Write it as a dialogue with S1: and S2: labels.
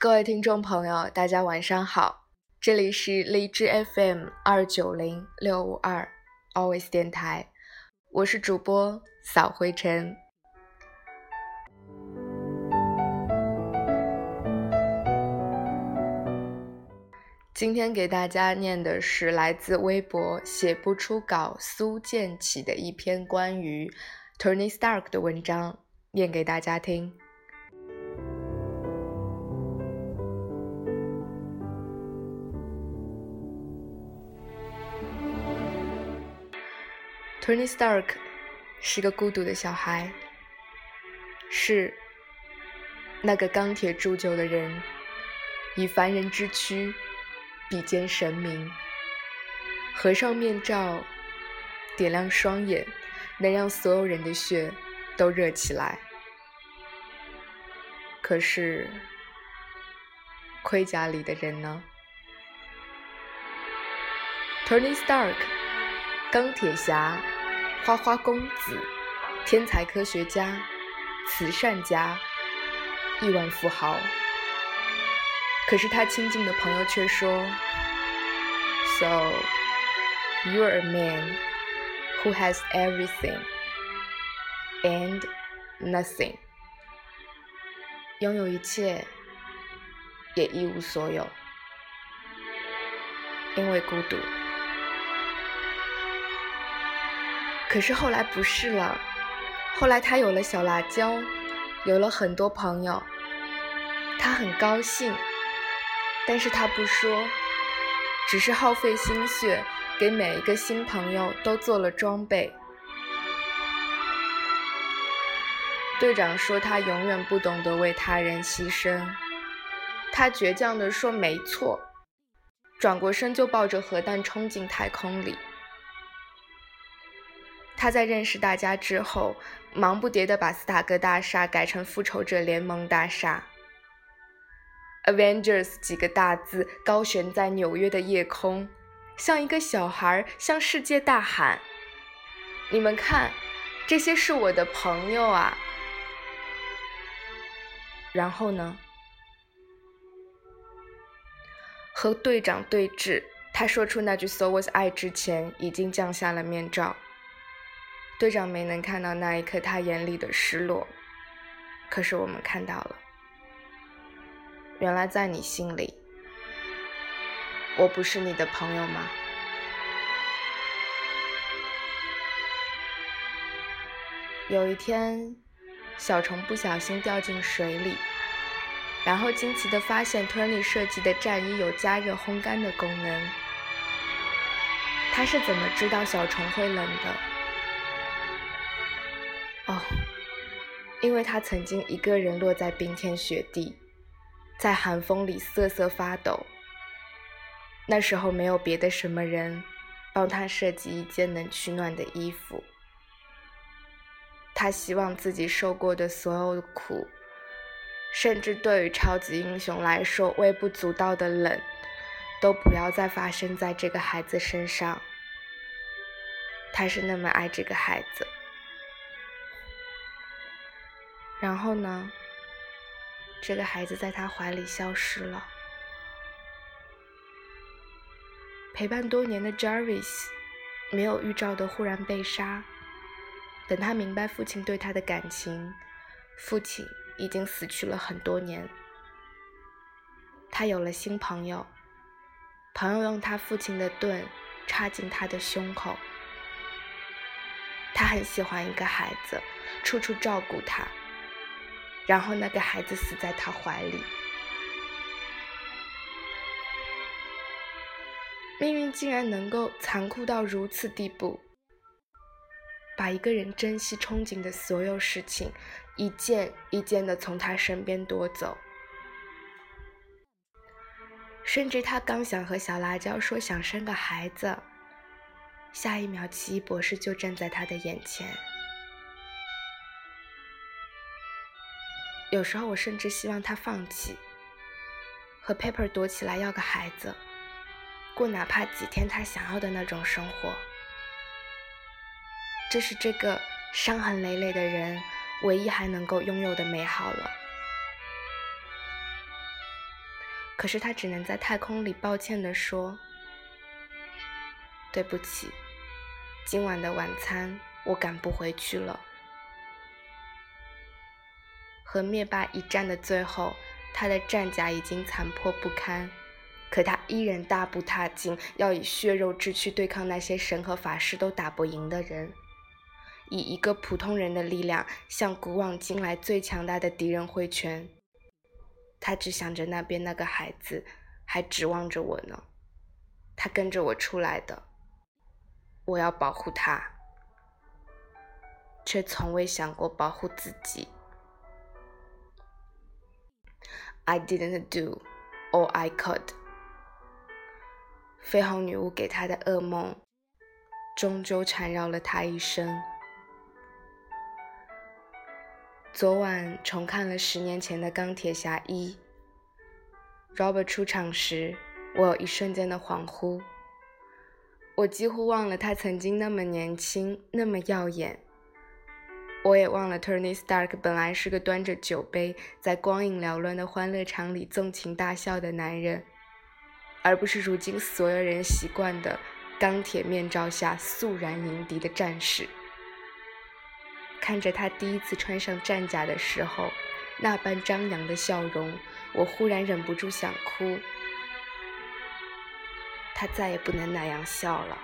S1: 各位听众朋友，大家晚上好，这里是荔枝 FM 二九零六五二 Always 电台，我是主播扫灰尘。今天给大家念的是来自微博写不出稿苏建起的一篇关于 Tony Stark 的文章，念给大家听。Tony Stark 是个孤独的小孩，是那个钢铁铸就的人，以凡人之躯比肩神明。合上面罩，点亮双眼，能让所有人的血都热起来。可是，盔甲里的人呢？Tony Stark，钢铁侠。花花公子，天才科学家，慈善家，亿万富豪。可是他亲近的朋友却说：“So you're a man who has everything and nothing，拥有一切，也一无所有，因为孤独。”可是后来不是了，后来他有了小辣椒，有了很多朋友，他很高兴，但是他不说，只是耗费心血给每一个新朋友都做了装备。队长说他永远不懂得为他人牺牲，他倔强地说没错，转过身就抱着核弹冲进太空里。他在认识大家之后，忙不迭地把斯塔克大厦改成复仇者联盟大厦，Avengers 几个大字高悬在纽约的夜空，像一个小孩向世界大喊：“你们看，这些是我的朋友啊！”然后呢？和队长对峙，他说出那句 “So was I” 之前，已经降下了面罩。队长没能看到那一刻他眼里的失落，可是我们看到了。原来在你心里，我不是你的朋友吗？有一天，小虫不小心掉进水里，然后惊奇地发现托尼设计的战衣有加热烘干的功能。他是怎么知道小虫会冷的？因为他曾经一个人落在冰天雪地，在寒风里瑟瑟发抖。那时候没有别的什么人帮他设计一件能取暖的衣服。他希望自己受过的所有的苦，甚至对于超级英雄来说微不足道的冷，都不要再发生在这个孩子身上。他是那么爱这个孩子。然后呢？这个孩子在他怀里消失了。陪伴多年的 Jarvis 没有预兆的忽然被杀。等他明白父亲对他的感情，父亲已经死去了很多年。他有了新朋友，朋友用他父亲的盾插进他的胸口。他很喜欢一个孩子，处处照顾他。然后那个孩子死在他怀里，命运竟然能够残酷到如此地步，把一个人珍惜、憧憬的所有事情，一件一件的从他身边夺走，甚至他刚想和小辣椒说想生个孩子，下一秒奇异博士就站在他的眼前。有时候我甚至希望他放弃，和 Pepper 躲起来要个孩子，过哪怕几天他想要的那种生活。这是这个伤痕累累的人唯一还能够拥有的美好了。可是他只能在太空里抱歉地说：“对不起，今晚的晚餐我赶不回去了。”和灭霸一战的最后，他的战甲已经残破不堪，可他依然大步踏进，要以血肉之躯对抗那些神和法师都打不赢的人，以一个普通人的力量向古往今来最强大的敌人挥拳。他只想着那边那个孩子，还指望着我呢。他跟着我出来的，我要保护他，却从未想过保护自己。I didn't do all I could。绯红女巫给他的噩梦，终究缠绕了他一生。昨晚重看了十年前的《钢铁侠一》，Robert 出场时，我有一瞬间的恍惚，我几乎忘了他曾经那么年轻，那么耀眼。我也忘了 Tony Stark 本来是个端着酒杯在光影缭乱的欢乐场里纵情大笑的男人，而不是如今所有人习惯的钢铁面罩下肃然迎敌的战士。看着他第一次穿上战甲的时候，那般张扬的笑容，我忽然忍不住想哭。他再也不能那样笑了。